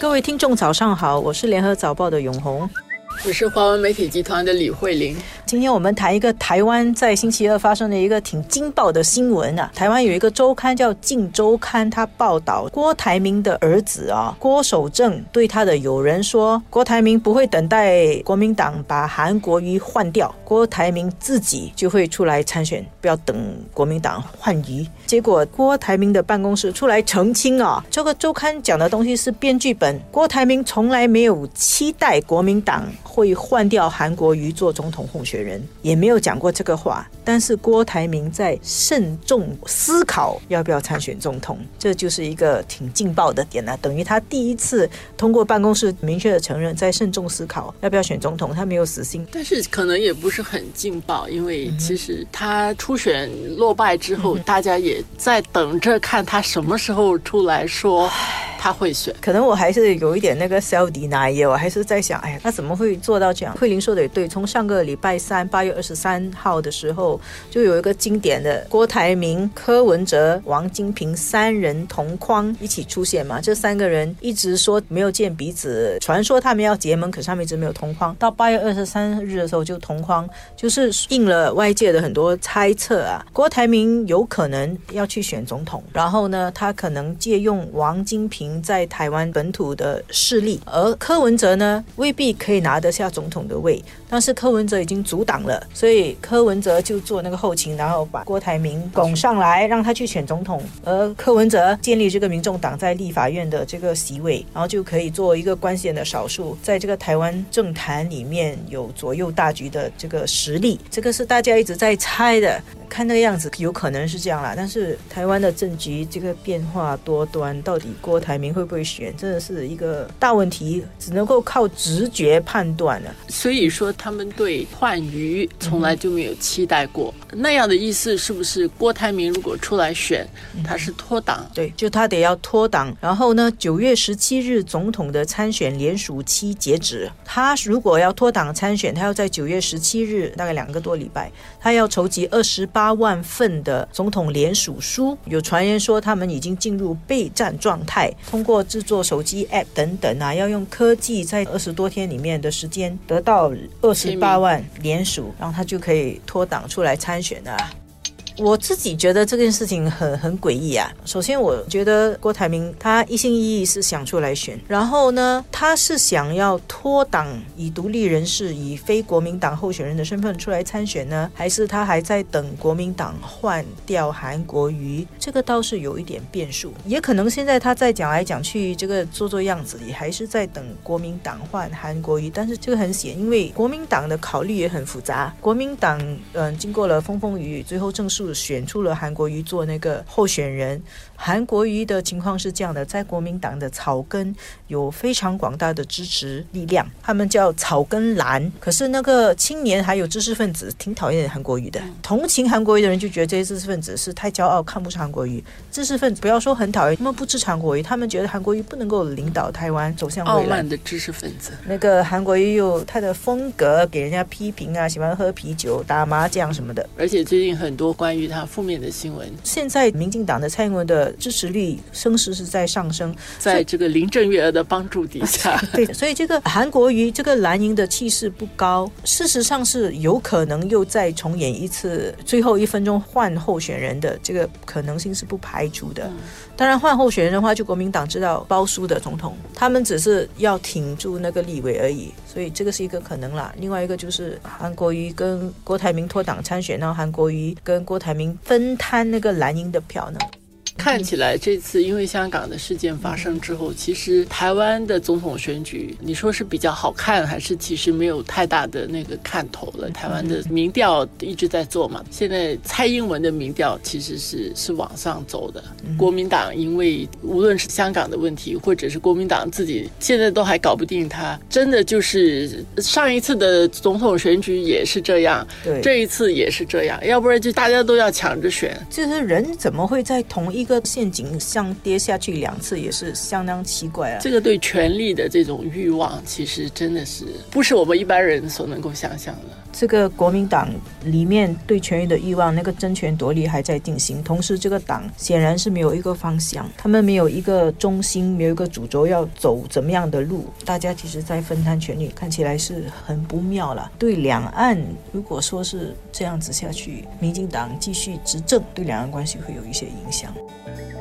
各位听众，早上好，我是联合早报的永红。我是华文媒体集团的李慧玲。今天我们谈一个台湾在星期二发生的一个挺惊爆的新闻啊！台湾有一个周刊叫《镜周刊》，它报道郭台铭的儿子啊郭守正对他的友人说，郭台铭不会等待国民党把韩国瑜换掉，郭台铭自己就会出来参选，不要等国民党换瑜。结果郭台铭的办公室出来澄清啊，这个周刊讲的东西是编剧本，郭台铭从来没有期待国民党。会换掉韩国瑜做总统候选人，也没有讲过这个话。但是郭台铭在慎重思考要不要参选总统，这就是一个挺劲爆的点呢。等于他第一次通过办公室明确的承认，在慎重思考要不要选总统，他没有死心。但是可能也不是很劲爆，因为其实他初选落败之后，大家也在等着看他什么时候出来说。他会选，可能我还是有一点那个 self denial，我还是在想，哎呀，他怎么会做到这样？慧玲说的也对，从上个礼拜三八月二十三号的时候，就有一个经典的郭台铭、柯文哲、王金平三人同框一起出现嘛，这三个人一直说没有见彼此，传说他们要结盟，可是他们一直没有同框。到八月二十三日的时候就同框，就是应了外界的很多猜测啊，郭台铭有可能要去选总统，然后呢，他可能借用王金平。在台湾本土的势力，而柯文哲呢，未必可以拿得下总统的位。但是柯文哲已经足阻挡了，所以柯文哲就做那个后勤，然后把郭台铭拱上来，让他去选总统。而柯文哲建立这个民众党在立法院的这个席位，然后就可以做一个关键的少数，在这个台湾政坛里面有左右大局的这个实力。这个是大家一直在猜的。看那个样子，有可能是这样啦。但是台湾的政局这个变化多端，到底郭台铭会不会选，真的是一个大问题，只能够靠直觉判断了。所以说，他们对换鱼从来就没有期待过。那样的意思是不是郭台铭如果出来选，他是脱党？对，就他得要脱党。然后呢，九月十七日总统的参选联署期截止，他如果要脱党参选，他要在九月十七日，大概两个多礼拜，他要筹集二十八。八万份的总统联署书，有传言说他们已经进入备战状态，通过制作手机 App 等等啊，要用科技在二十多天里面的时间得到二十八万联署，然后他就可以脱党出来参选了。我自己觉得这件事情很很诡异啊。首先，我觉得郭台铭他一心一意是想出来选，然后呢，他是想要脱党，以独立人士、以非国民党候选人的身份出来参选呢，还是他还在等国民党换掉韩国瑜？这个倒是有一点变数，也可能现在他在讲来讲去，这个做做样子，也还是在等国民党换韩国瑜。但是这个很险，因为国民党的考虑也很复杂。国民党嗯，经过了风风雨雨，最后正式。选出了韩国瑜做那个候选人。韩国瑜的情况是这样的，在国民党的草根有非常广大的支持力量，他们叫草根蓝。可是那个青年还有知识分子挺讨厌韩国瑜的，同情韩国瑜的人就觉得这些知识分子是太骄傲，看不上韩国瑜。知识分子不要说很讨厌，他们不支持韩国瑜，他们觉得韩国瑜不能够领导台湾走向未来。傲慢的知识分子。那个韩国瑜有他的风格，给人家批评啊，喜欢喝啤酒、打麻将什么的。而且最近很多关于他负面的新闻。现在民进党的蔡英文的。支持率声势是在上升，在这个林郑月娥的帮助底下，对，所以这个韩国瑜这个蓝营的气势不高，事实上是有可能又再重演一次最后一分钟换候选人的这个可能性是不排除的。当然换候选人的话，就国民党知道包输的总统，他们只是要挺住那个立委而已，所以这个是一个可能啦。另外一个就是韩国瑜跟郭台铭脱党参选，然后韩国瑜跟郭台铭分摊那个蓝营的票呢？看起来这次因为香港的事件发生之后，其实台湾的总统选举，你说是比较好看，还是其实没有太大的那个看头了？台湾的民调一直在做嘛，现在蔡英文的民调其实是是往上走的。国民党因为无论是香港的问题，或者是国民党自己现在都还搞不定他，真的就是上一次的总统选举也是这样，对，这一次也是这样，要不然就大家都要抢着选。就是人怎么会在同一个陷阱像跌下去两次，也是相当奇怪啊。这个对权力的这种欲望，其实真的是不是我们一般人所能够想象的。这个国民党里面对权力的欲望，那个争权夺利还在进行。同时，这个党显然是没有一个方向，他们没有一个中心，没有一个主轴要走怎么样的路。大家其实，在分摊权力，看起来是很不妙了。对两岸，如果说是这样子下去，民进党继续执政，对两岸关系会有一些影响。Thank you.